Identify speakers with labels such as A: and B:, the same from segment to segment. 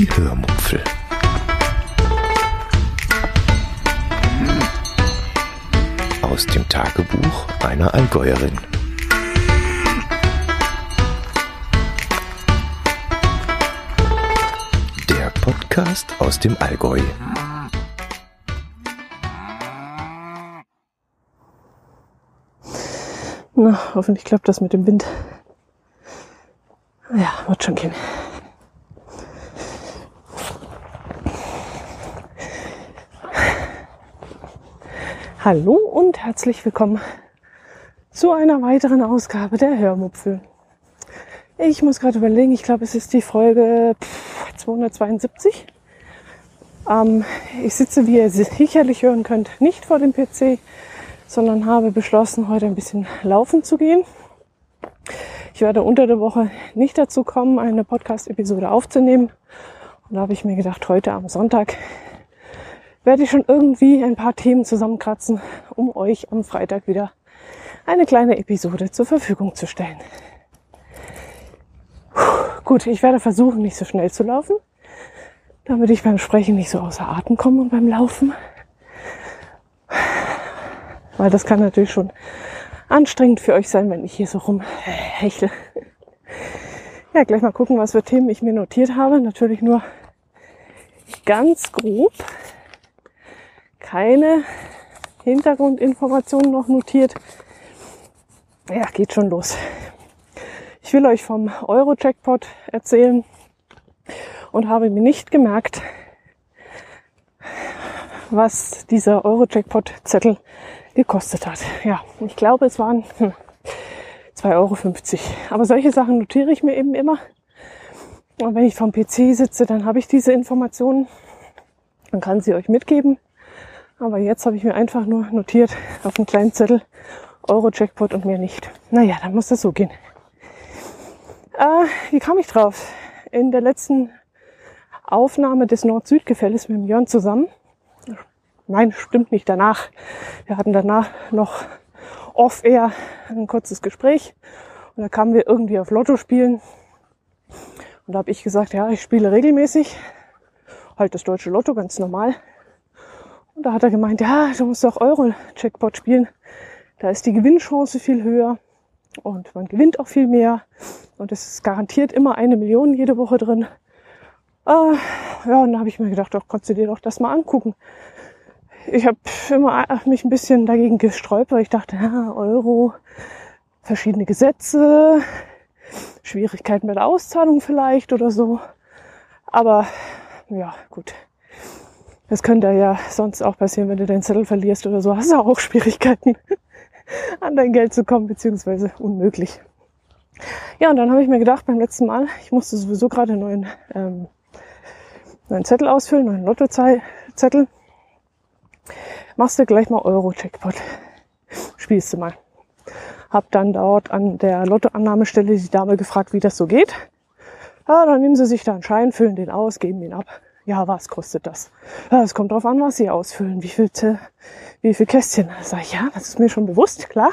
A: Die Hörmupfel. Aus dem Tagebuch einer Allgäuerin. Der Podcast aus dem Allgäu.
B: Na, hoffentlich klappt das mit dem Wind. Ja, wird schon gehen. Hallo und herzlich willkommen zu einer weiteren Ausgabe der Hörmupfel. Ich muss gerade überlegen, ich glaube, es ist die Folge 272. Ähm, ich sitze, wie ihr sicherlich hören könnt, nicht vor dem PC, sondern habe beschlossen, heute ein bisschen laufen zu gehen. Ich werde unter der Woche nicht dazu kommen, eine Podcast-Episode aufzunehmen. Und da habe ich mir gedacht, heute am Sonntag werde ich schon irgendwie ein paar Themen zusammenkratzen, um euch am Freitag wieder eine kleine Episode zur Verfügung zu stellen. Puh, gut, ich werde versuchen, nicht so schnell zu laufen, damit ich beim Sprechen nicht so außer Atem komme und beim Laufen. Weil das kann natürlich schon anstrengend für euch sein, wenn ich hier so rumhechle. Ja, gleich mal gucken, was für Themen ich mir notiert habe. Natürlich nur ganz grob. Keine Hintergrundinformationen noch notiert. Ja, geht schon los. Ich will euch vom Euro-Jackpot erzählen und habe mir nicht gemerkt, was dieser Euro-Jackpot-Zettel gekostet hat. Ja, ich glaube, es waren hm, 2,50 Euro. Aber solche Sachen notiere ich mir eben immer. Und wenn ich vom PC sitze, dann habe ich diese Informationen und kann sie euch mitgeben. Aber jetzt habe ich mir einfach nur notiert auf einen kleinen Zettel Euro-Jackpot und mehr nicht. Naja, dann muss das so gehen. Äh, wie kam ich drauf? In der letzten Aufnahme des Nord-Süd-Gefälles mit dem Jörn zusammen Nein, stimmt nicht danach. Wir hatten danach noch off-air ein kurzes Gespräch und da kamen wir irgendwie auf Lotto spielen. Und da habe ich gesagt, ja, ich spiele regelmäßig, halt das deutsche Lotto ganz normal. Und da hat er gemeint, ja, du musst auch Euro-Jackpot spielen. Da ist die Gewinnchance viel höher und man gewinnt auch viel mehr. Und es ist garantiert immer eine Million jede Woche drin. Äh, ja, und da habe ich mir gedacht, doch, kannst du dir doch das mal angucken ich habe immer mich ein bisschen dagegen gesträubt, weil ich dachte, ja, Euro, verschiedene Gesetze, Schwierigkeiten mit der Auszahlung vielleicht oder so. Aber ja, gut. Das könnte ja sonst auch passieren, wenn du deinen Zettel verlierst oder so. Hast du auch Schwierigkeiten, an dein Geld zu kommen, beziehungsweise unmöglich. Ja, und dann habe ich mir gedacht, beim letzten Mal, ich musste sowieso gerade einen neuen, ähm, neuen Zettel ausfüllen, neuen Lottozettel machst du gleich mal Euro-Jackpot. Spielst du mal. Hab dann dort an der Lottoannahmestelle die Dame gefragt, wie das so geht. Ja, dann nehmen sie sich da einen Schein, füllen den aus, geben ihn ab. Ja, was kostet das? Ja, es kommt drauf an, was sie ausfüllen. Wie viel, wie viel Kästchen? Sag ich, ja, das ist mir schon bewusst, klar.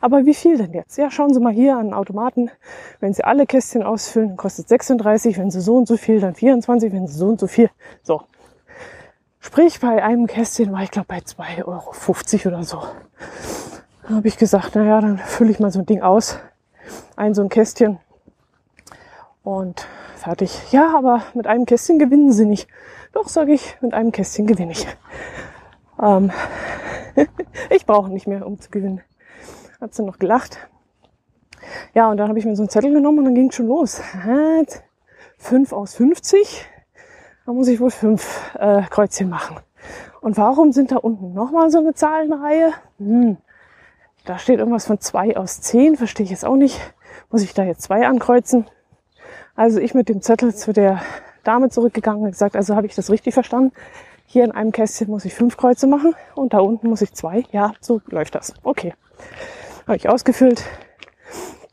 B: Aber wie viel denn jetzt? Ja, schauen Sie mal hier an den Automaten. Wenn Sie alle Kästchen ausfüllen, kostet 36. Wenn Sie so und so viel, dann 24. Wenn Sie so und so viel. So, Sprich, bei einem Kästchen war ich glaube bei 2,50 Euro oder so. Da habe ich gesagt, naja, dann fülle ich mal so ein Ding aus. Ein so ein Kästchen. Und fertig. Ja, aber mit einem Kästchen gewinnen sie nicht. Doch, sage ich, mit einem Kästchen gewinne ich. Ähm, ich brauche nicht mehr, um zu gewinnen. Hat sie noch gelacht. Ja, und dann habe ich mir so einen Zettel genommen und dann ging es schon los. 5 aus 50 da muss ich wohl fünf äh, Kreuzchen machen. Und warum sind da unten nochmal so eine Zahlenreihe? Hm, da steht irgendwas von zwei aus zehn, verstehe ich jetzt auch nicht. Muss ich da jetzt zwei ankreuzen? Also ich mit dem Zettel zu der Dame zurückgegangen und gesagt, also habe ich das richtig verstanden? Hier in einem Kästchen muss ich fünf Kreuze machen und da unten muss ich zwei. Ja, so läuft das. Okay. Habe ich ausgefüllt.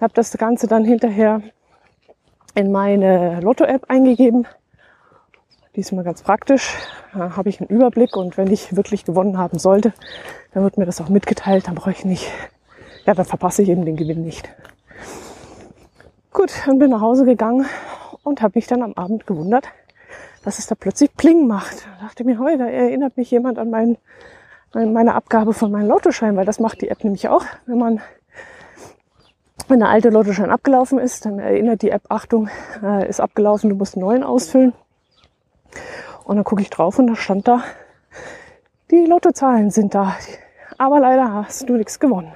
B: Habe das Ganze dann hinterher in meine Lotto-App eingegeben Diesmal ganz praktisch. Da habe ich einen Überblick und wenn ich wirklich gewonnen haben sollte, dann wird mir das auch mitgeteilt. Dann brauche ich nicht, ja, dann verpasse ich eben den Gewinn nicht. Gut, und bin nach Hause gegangen und habe mich dann am Abend gewundert, dass es da plötzlich Pling macht. Da dachte mir, heute erinnert mich jemand an meinen, meine Abgabe von meinem Lottoschein, weil das macht die App nämlich auch. Wenn man wenn der alte Lottoschein abgelaufen ist, dann erinnert die App, Achtung, äh, ist abgelaufen, du musst einen neuen ausfüllen. Und dann gucke ich drauf und da stand da, die Lottozahlen sind da. Aber leider hast du nichts gewonnen.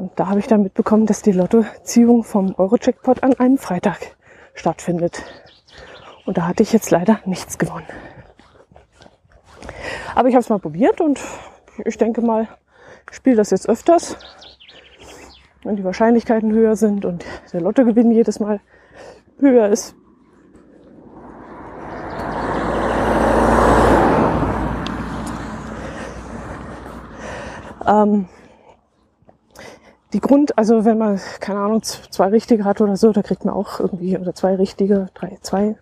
B: Und da habe ich dann mitbekommen, dass die Lottoziehung vom Euro-Jackpot an einem Freitag stattfindet. Und da hatte ich jetzt leider nichts gewonnen. Aber ich habe es mal probiert und ich denke mal, ich spiele das jetzt öfters. Wenn die Wahrscheinlichkeiten höher sind und der Lottogewinn jedes Mal höher ist. Ähm, die Grund, also wenn man, keine Ahnung, zwei richtige hat oder so, da kriegt man auch irgendwie, oder zwei richtige, drei, zwei,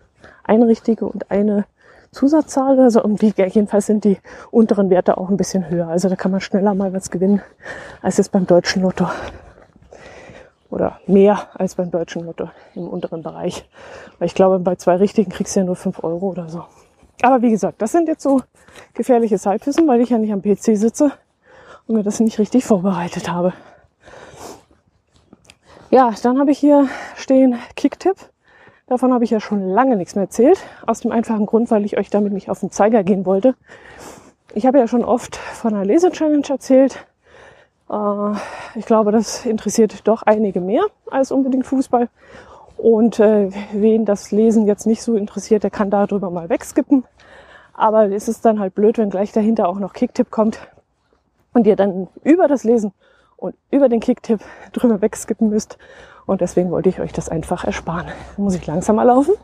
B: eine richtige und eine Zusatzzahl oder so. Die, jedenfalls sind die unteren Werte auch ein bisschen höher. Also da kann man schneller mal was gewinnen als jetzt beim deutschen Lotto. Oder mehr als beim deutschen Lotto im unteren Bereich. Weil ich glaube, bei zwei richtigen kriegst du ja nur fünf Euro oder so. Aber wie gesagt, das sind jetzt so gefährliche Halbwissen, weil ich ja nicht am PC sitze und mir das nicht richtig vorbereitet habe. Ja, dann habe ich hier stehen Kicktipp. Davon habe ich ja schon lange nichts mehr erzählt. Aus dem einfachen Grund, weil ich euch damit nicht auf den Zeiger gehen wollte. Ich habe ja schon oft von einer Lese-Challenge erzählt. Äh, ich glaube, das interessiert doch einige mehr als unbedingt Fußball. Und äh, wen das Lesen jetzt nicht so interessiert, der kann darüber mal wegskippen. Aber es ist dann halt blöd, wenn gleich dahinter auch noch Kicktipp kommt und ihr dann über das Lesen und über den Kicktipp drüber wegskippen müsst. Und deswegen wollte ich euch das einfach ersparen. Da muss ich langsamer laufen.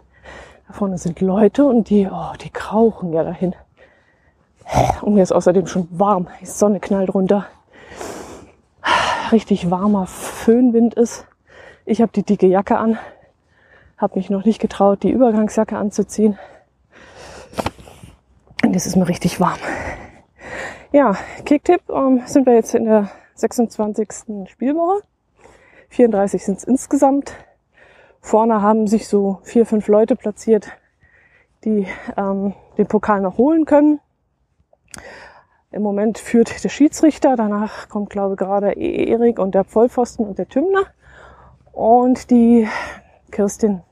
B: Da vorne sind Leute und die, oh, die krauchen ja dahin. Und mir ist außerdem schon warm. Die Sonne knallt runter. Richtig warmer Föhnwind ist. Ich habe die dicke Jacke an. Habe mich noch nicht getraut, die Übergangsjacke anzuziehen. Und es ist mir richtig warm. Ja, Kicktipp ähm, sind wir jetzt in der 26. Spielwoche. 34 sind es insgesamt. Vorne haben sich so vier, fünf Leute platziert, die ähm, den Pokal noch holen können. Im Moment führt der Schiedsrichter, danach kommt, glaube ich, gerade Erik und der Vollpfosten und der Tümner. Und die Kirstin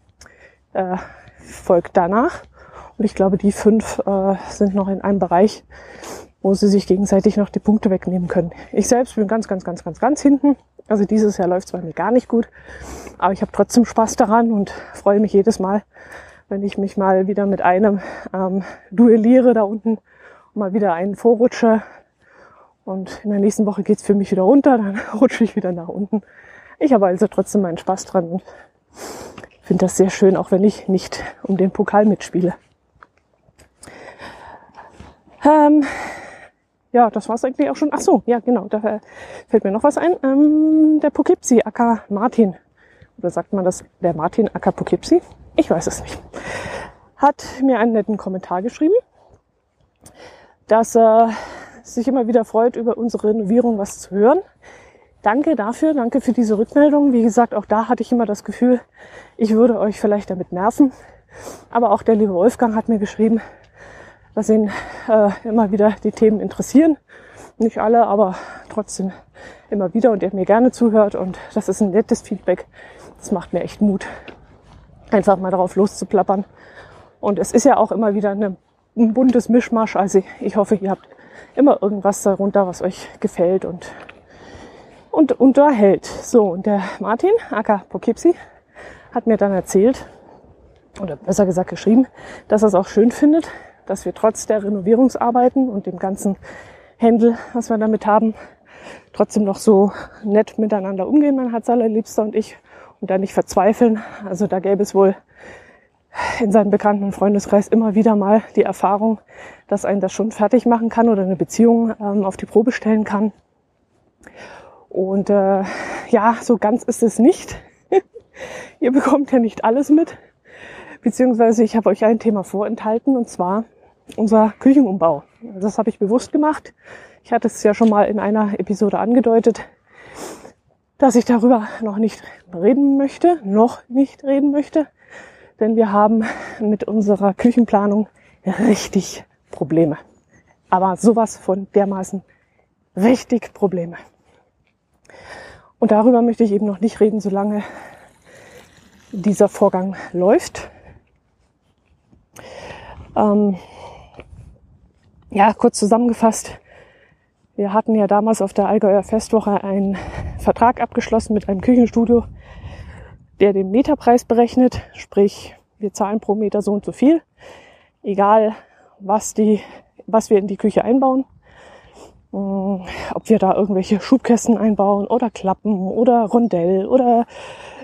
B: äh, folgt danach. Und ich glaube, die fünf äh, sind noch in einem Bereich, wo sie sich gegenseitig noch die Punkte wegnehmen können. Ich selbst bin ganz, ganz, ganz, ganz, ganz hinten. Also dieses Jahr läuft es bei mir gar nicht gut, aber ich habe trotzdem Spaß daran und freue mich jedes Mal, wenn ich mich mal wieder mit einem ähm, duelliere da unten und mal wieder einen vorrutsche. Und in der nächsten Woche geht's für mich wieder runter, dann rutsche ich wieder nach unten. Ich habe also trotzdem meinen Spaß dran und finde das sehr schön, auch wenn ich nicht um den Pokal mitspiele. Ähm, ja, das war's eigentlich auch schon. Ach so, ja, genau, da fällt mir noch was ein. Ähm, der Poughkeepsie, Acker Martin. Oder sagt man das, der Martin Acker Poughkeepsie? Ich weiß es nicht. Hat mir einen netten Kommentar geschrieben, dass er sich immer wieder freut, über unsere Renovierung was zu hören. Danke dafür, danke für diese Rückmeldung. Wie gesagt, auch da hatte ich immer das Gefühl, ich würde euch vielleicht damit nerven. Aber auch der liebe Wolfgang hat mir geschrieben, dass ihn äh, immer wieder die Themen interessieren. Nicht alle, aber trotzdem immer wieder und er mir gerne zuhört. Und das ist ein nettes Feedback. Das macht mir echt Mut, einfach mal darauf loszuplappern. Und es ist ja auch immer wieder eine, ein buntes Mischmasch. Also ich hoffe, ihr habt immer irgendwas darunter, was euch gefällt und, und unterhält. So, und der Martin, aka Poughkeepsie, hat mir dann erzählt, oder besser gesagt geschrieben, dass er es auch schön findet, dass wir trotz der Renovierungsarbeiten und dem ganzen Händel, was wir damit haben, trotzdem noch so nett miteinander umgehen, mein Herz allerliebster und ich, und da nicht verzweifeln. Also da gäbe es wohl in seinem bekannten Freundeskreis immer wieder mal die Erfahrung, dass einen das schon fertig machen kann oder eine Beziehung ähm, auf die Probe stellen kann. Und äh, ja, so ganz ist es nicht. Ihr bekommt ja nicht alles mit. Beziehungsweise ich habe euch ein Thema vorenthalten und zwar unser Küchenumbau. Das habe ich bewusst gemacht. Ich hatte es ja schon mal in einer Episode angedeutet, dass ich darüber noch nicht reden möchte, noch nicht reden möchte. denn wir haben mit unserer Küchenplanung richtig Probleme. Aber sowas von dermaßen richtig Probleme. Und darüber möchte ich eben noch nicht reden, solange dieser Vorgang läuft. Ähm, ja, kurz zusammengefasst. Wir hatten ja damals auf der Allgäuer Festwoche einen Vertrag abgeschlossen mit einem Küchenstudio, der den Meterpreis berechnet. Sprich, wir zahlen pro Meter so und so viel. Egal, was die, was wir in die Küche einbauen. Mm, ob wir da irgendwelche Schubkästen einbauen oder Klappen oder Rondell oder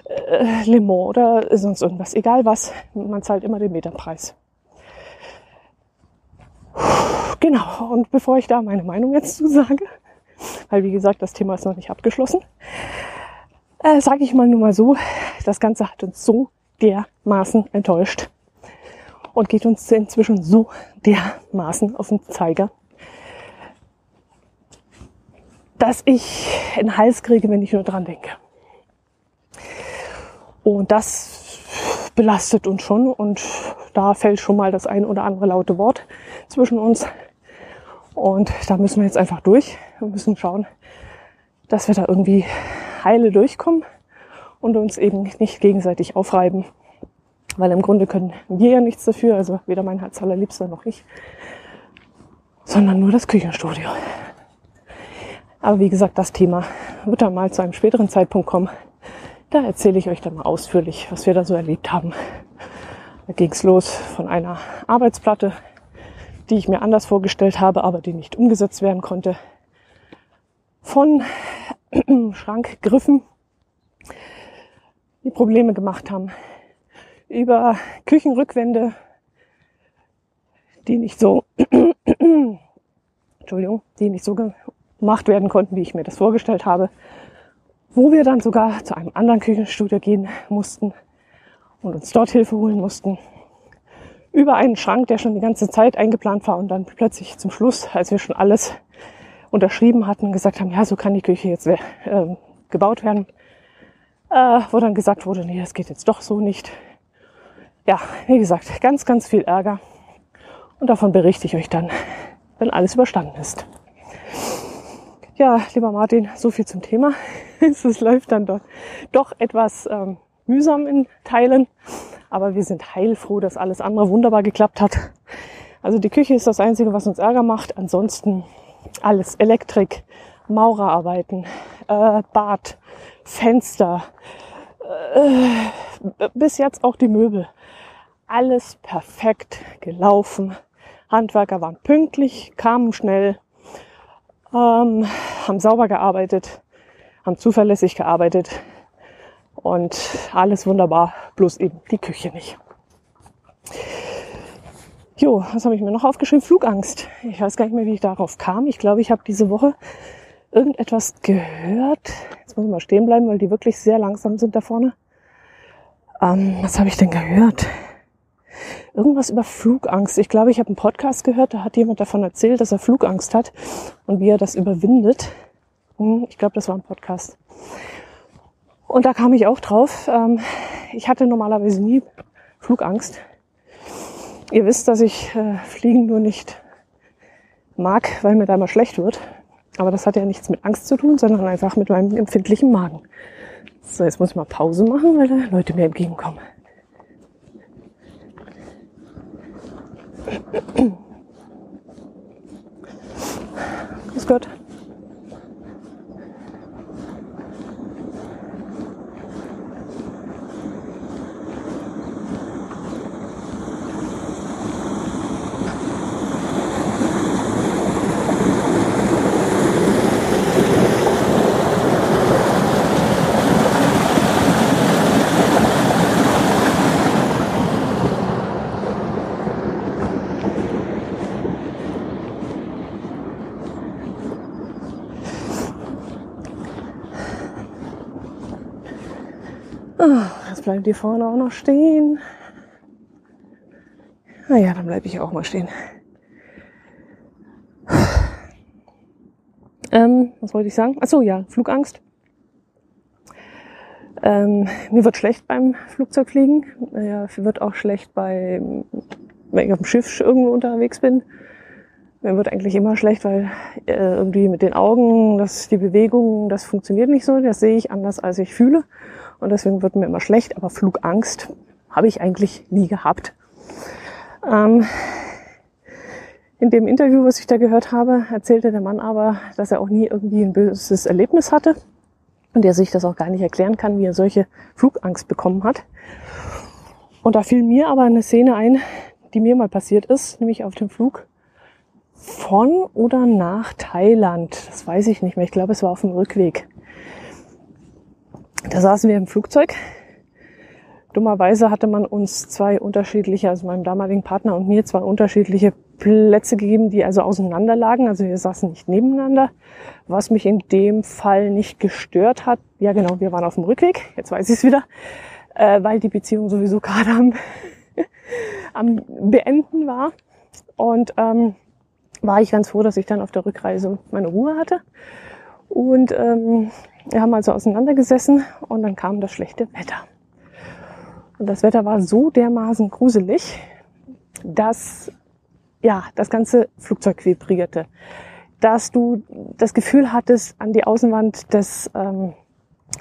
B: äh, Limo oder sonst irgendwas. Egal was, man zahlt immer den Meterpreis. Genau, und bevor ich da meine Meinung jetzt zu sage, weil wie gesagt, das Thema ist noch nicht abgeschlossen, äh, sage ich mal nur mal so, das Ganze hat uns so dermaßen enttäuscht und geht uns inzwischen so dermaßen auf den Zeiger, dass ich einen Hals kriege, wenn ich nur dran denke. Und das belastet uns schon und da fällt schon mal das ein oder andere laute Wort zwischen uns. Und da müssen wir jetzt einfach durch. Wir müssen schauen, dass wir da irgendwie heile durchkommen und uns eben nicht gegenseitig aufreiben. Weil im Grunde können wir ja nichts dafür, also weder mein Herz allerliebster noch ich, sondern nur das Küchenstudio. Aber wie gesagt, das Thema wird dann mal zu einem späteren Zeitpunkt kommen. Da erzähle ich euch dann mal ausführlich, was wir da so erlebt haben. Da ging es los von einer Arbeitsplatte, die ich mir anders vorgestellt habe, aber die nicht umgesetzt werden konnte. Von Schrankgriffen, die Probleme gemacht haben. Über Küchenrückwände, die nicht so, Entschuldigung, die nicht so gemacht werden konnten, wie ich mir das vorgestellt habe. Wo wir dann sogar zu einem anderen Küchenstudio gehen mussten und uns dort Hilfe holen mussten. Über einen Schrank, der schon die ganze Zeit eingeplant war und dann plötzlich zum Schluss, als wir schon alles unterschrieben hatten, gesagt haben, ja, so kann die Küche jetzt äh, gebaut werden, äh, wo dann gesagt wurde, nee, das geht jetzt doch so nicht. Ja, wie gesagt, ganz, ganz viel Ärger. Und davon berichte ich euch dann, wenn alles überstanden ist. Ja, lieber Martin, so viel zum Thema. es läuft dann doch, doch etwas ähm, mühsam in Teilen, aber wir sind heilfroh, dass alles andere wunderbar geklappt hat. Also die Küche ist das Einzige, was uns Ärger macht. Ansonsten alles Elektrik, Maurerarbeiten, äh, Bad, Fenster, äh, bis jetzt auch die Möbel. Alles perfekt gelaufen. Handwerker waren pünktlich, kamen schnell, ähm, haben sauber gearbeitet, haben zuverlässig gearbeitet und alles wunderbar, bloß eben die Küche nicht. Jo, was habe ich mir noch aufgeschrieben? Flugangst. Ich weiß gar nicht mehr, wie ich darauf kam. Ich glaube, ich habe diese Woche irgendetwas gehört. Jetzt muss ich mal stehen bleiben, weil die wirklich sehr langsam sind da vorne. Ähm, was habe ich denn gehört? irgendwas über Flugangst. Ich glaube, ich habe einen Podcast gehört, da hat jemand davon erzählt, dass er Flugangst hat und wie er das überwindet. Hm, ich glaube, das war ein Podcast. Und da kam ich auch drauf. Ähm, ich hatte normalerweise nie Flugangst. Ihr wisst, dass ich äh, Fliegen nur nicht mag, weil mir da immer schlecht wird. Aber das hat ja nichts mit Angst zu tun, sondern einfach mit meinem empfindlichen Magen. So, jetzt muss ich mal Pause machen, weil da Leute mir entgegenkommen. Grüß Gott. Bleibt die vorne auch noch stehen. Naja, dann bleibe ich auch mal stehen. Ähm, was wollte ich sagen? Ach so, ja, Flugangst. Ähm, mir wird schlecht beim Flugzeugfliegen. Ja, wird auch schlecht bei, wenn ich auf dem Schiff irgendwo unterwegs bin. Mir wird eigentlich immer schlecht, weil äh, irgendwie mit den Augen, das, die Bewegungen, das funktioniert nicht so. Das sehe ich anders, als ich fühle. Und deswegen wird mir immer schlecht. Aber Flugangst habe ich eigentlich nie gehabt. Ähm, in dem Interview, was ich da gehört habe, erzählte der Mann aber, dass er auch nie irgendwie ein böses Erlebnis hatte und der sich das auch gar nicht erklären kann, wie er solche Flugangst bekommen hat. Und da fiel mir aber eine Szene ein, die mir mal passiert ist, nämlich auf dem Flug von oder nach Thailand. Das weiß ich nicht mehr. Ich glaube, es war auf dem Rückweg. Da saßen wir im Flugzeug. Dummerweise hatte man uns zwei unterschiedliche, also meinem damaligen Partner und mir zwei unterschiedliche Plätze gegeben, die also auseinander lagen. Also wir saßen nicht nebeneinander. Was mich in dem Fall nicht gestört hat, ja genau, wir waren auf dem Rückweg, jetzt weiß ich es wieder, äh, weil die Beziehung sowieso gerade am, am Beenden war. Und ähm, war ich ganz froh, dass ich dann auf der Rückreise meine Ruhe hatte. Und ähm, wir haben also auseinandergesessen und dann kam das schlechte Wetter. Und das Wetter war so dermaßen gruselig, dass ja das ganze Flugzeug vibrierte, dass du das Gefühl hattest, an die Außenwand des, ähm,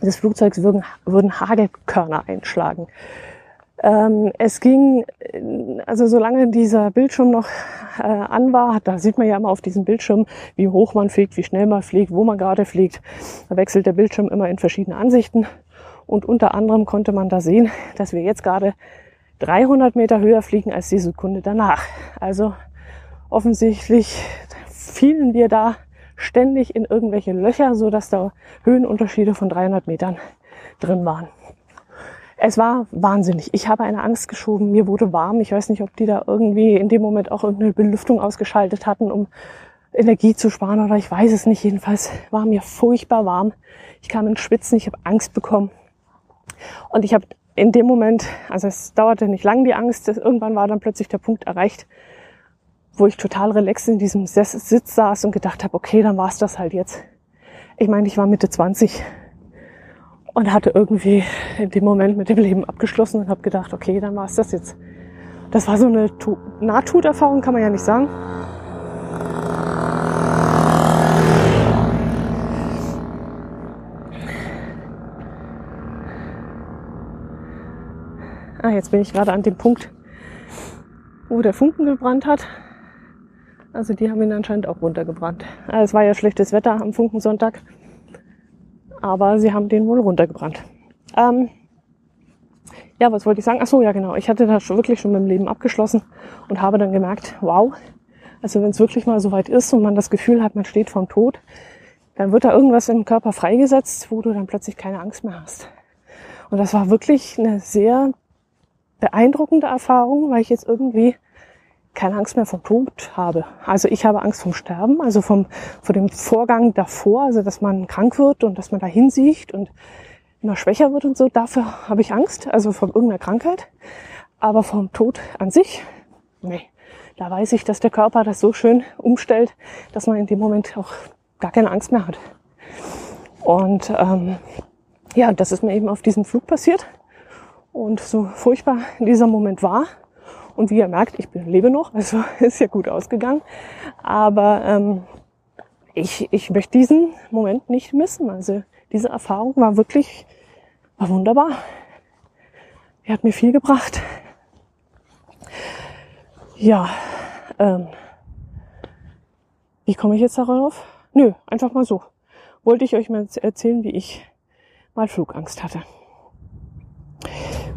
B: des Flugzeugs würden, würden Hagelkörner einschlagen. Ähm, es ging, also solange dieser Bildschirm noch äh, an war, da sieht man ja immer auf diesem Bildschirm, wie hoch man fliegt, wie schnell man fliegt, wo man gerade fliegt. Da wechselt der Bildschirm immer in verschiedene Ansichten. Und unter anderem konnte man da sehen, dass wir jetzt gerade 300 Meter höher fliegen als die Sekunde danach. Also offensichtlich fielen wir da ständig in irgendwelche Löcher, so dass da Höhenunterschiede von 300 Metern drin waren. Es war wahnsinnig. Ich habe eine Angst geschoben. Mir wurde warm. Ich weiß nicht, ob die da irgendwie in dem Moment auch irgendeine Belüftung ausgeschaltet hatten, um Energie zu sparen oder ich weiß es nicht. Jedenfalls war mir furchtbar warm. Ich kam in Schwitzen. Ich habe Angst bekommen. Und ich habe in dem Moment, also es dauerte nicht lang die Angst, irgendwann war dann plötzlich der Punkt erreicht, wo ich total relaxed in diesem Sitz saß und gedacht habe, okay, dann war es das halt jetzt. Ich meine, ich war Mitte 20 und hatte irgendwie in dem Moment mit dem Leben abgeschlossen und habe gedacht, okay, dann war es das jetzt. Das war so eine Nahtoderfahrung, kann man ja nicht sagen. Ah, jetzt bin ich gerade an dem Punkt, wo der Funken gebrannt hat. Also die haben ihn anscheinend auch runtergebrannt. Also es war ja schlechtes Wetter am Funkensonntag aber sie haben den wohl runtergebrannt. Ähm, ja, was wollte ich sagen? Ach so, ja genau. Ich hatte da schon wirklich schon mit dem Leben abgeschlossen und habe dann gemerkt, wow, also wenn es wirklich mal so weit ist und man das Gefühl hat, man steht vorm Tod, dann wird da irgendwas im Körper freigesetzt, wo du dann plötzlich keine Angst mehr hast. Und das war wirklich eine sehr beeindruckende Erfahrung, weil ich jetzt irgendwie keine Angst mehr vom Tod habe. Also ich habe Angst vom Sterben, also vom, vor dem Vorgang davor, also dass man krank wird und dass man dahin sieht und immer schwächer wird und so. Dafür habe ich Angst, also von irgendeiner Krankheit. Aber vom Tod an sich, nee. Da weiß ich, dass der Körper das so schön umstellt, dass man in dem Moment auch gar keine Angst mehr hat. Und ähm, ja, das ist mir eben auf diesem Flug passiert. Und so furchtbar dieser Moment war, und wie ihr merkt, ich lebe noch, also ist ja gut ausgegangen. Aber ähm, ich, ich möchte diesen Moment nicht missen. Also diese Erfahrung war wirklich, war wunderbar. Die hat mir viel gebracht. Ja, ähm, wie komme ich jetzt darauf? Nö, einfach mal so. Wollte ich euch mal erzählen, wie ich mal Flugangst hatte.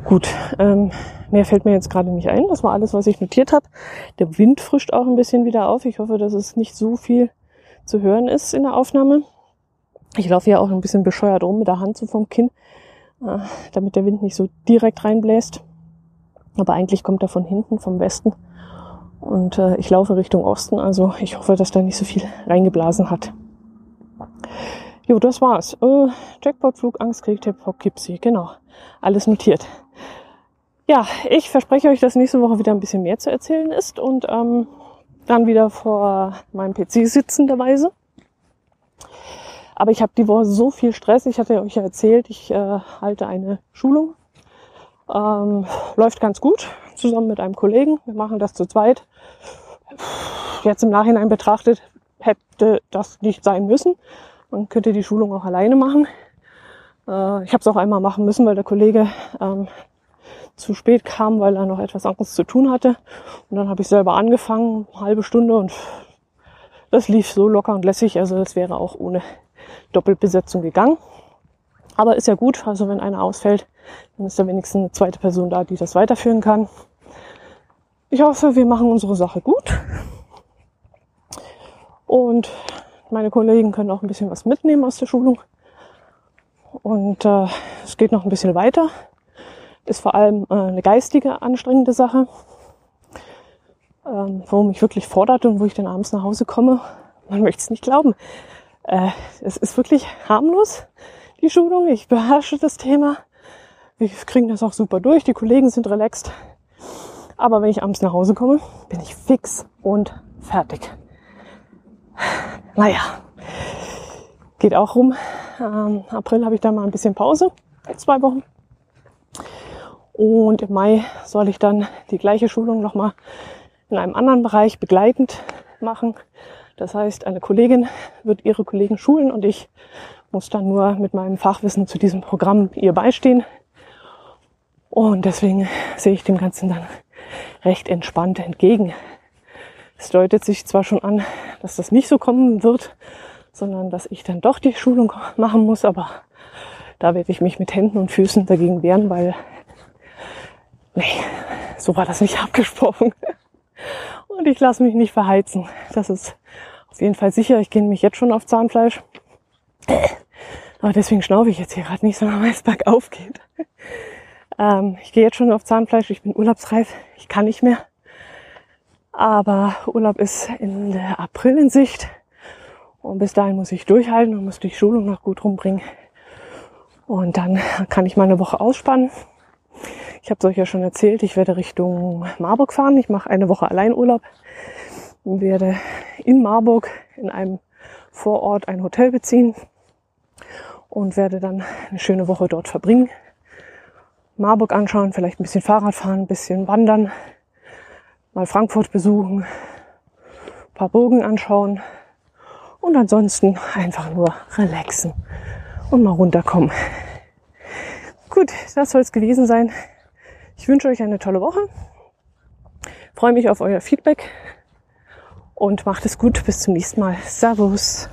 B: Gut, ähm, mehr fällt mir jetzt gerade nicht ein. Das war alles, was ich notiert habe. Der Wind frischt auch ein bisschen wieder auf. Ich hoffe, dass es nicht so viel zu hören ist in der Aufnahme. Ich laufe ja auch ein bisschen bescheuert rum mit der Hand so vom Kinn, äh, damit der Wind nicht so direkt reinbläst. Aber eigentlich kommt er von hinten, vom Westen. Und äh, ich laufe Richtung Osten, also ich hoffe, dass da nicht so viel reingeblasen hat. Jo, das war's. Äh, Jackpot, Flug, Angst, Krieg, Tipp, Kipsi. Genau. Alles notiert. Ja, ich verspreche euch, dass nächste Woche wieder ein bisschen mehr zu erzählen ist und ähm, dann wieder vor meinem PC sitzenderweise. Aber ich habe die Woche so viel Stress. Ich hatte euch ja erzählt, ich äh, halte eine Schulung. Ähm, läuft ganz gut, zusammen mit einem Kollegen. Wir machen das zu zweit. Jetzt im Nachhinein betrachtet hätte das nicht sein müssen. Man könnte die Schulung auch alleine machen. Äh, ich habe es auch einmal machen müssen, weil der Kollege ähm, zu spät kam, weil er noch etwas anderes zu tun hatte. Und dann habe ich selber angefangen, halbe Stunde und das lief so locker und lässig. Also das wäre auch ohne Doppelbesetzung gegangen. Aber ist ja gut, also wenn einer ausfällt, dann ist da wenigstens eine zweite Person da, die das weiterführen kann. Ich hoffe, wir machen unsere Sache gut. Und meine Kollegen können auch ein bisschen was mitnehmen aus der Schulung. Und äh, es geht noch ein bisschen weiter. Ist vor allem äh, eine geistige, anstrengende Sache, ähm, wo mich wirklich fordert und wo ich dann abends nach Hause komme. Man möchte es nicht glauben. Äh, es ist wirklich harmlos, die Schulung. Ich beherrsche das Thema. Wir kriegen das auch super durch. Die Kollegen sind relaxed. Aber wenn ich abends nach Hause komme, bin ich fix und fertig. Naja, geht auch rum. Ähm, April habe ich da mal ein bisschen Pause, zwei Wochen. Und im Mai soll ich dann die gleiche Schulung nochmal in einem anderen Bereich begleitend machen. Das heißt, eine Kollegin wird ihre Kollegen schulen und ich muss dann nur mit meinem Fachwissen zu diesem Programm ihr beistehen. Und deswegen sehe ich dem Ganzen dann recht entspannt entgegen. Es deutet sich zwar schon an, dass das nicht so kommen wird, sondern dass ich dann doch die Schulung machen muss, aber da werde ich mich mit Händen und Füßen dagegen wehren, weil nee, so war das nicht abgesprochen. Und ich lasse mich nicht verheizen. Das ist auf jeden Fall sicher. Ich gehe nämlich jetzt schon auf Zahnfleisch. Aber deswegen schnaufe ich jetzt hier gerade nicht, sondern weil es bergauf geht. Ähm, ich gehe jetzt schon auf Zahnfleisch. Ich bin urlaubsreif. Ich kann nicht mehr. Aber Urlaub ist in der April in Sicht. Und bis dahin muss ich durchhalten und muss die Schulung noch gut rumbringen. Und dann kann ich mal eine Woche ausspannen. Ich habe es euch ja schon erzählt, ich werde Richtung Marburg fahren. Ich mache eine Woche Alleinurlaub und werde in Marburg in einem Vorort ein Hotel beziehen und werde dann eine schöne Woche dort verbringen. Marburg anschauen, vielleicht ein bisschen Fahrrad fahren, ein bisschen wandern, mal Frankfurt besuchen, ein paar Burgen anschauen und ansonsten einfach nur relaxen und mal runterkommen. Gut, das soll es gewesen sein. Ich wünsche euch eine tolle Woche. Freue mich auf euer Feedback und macht es gut. Bis zum nächsten Mal. Servus.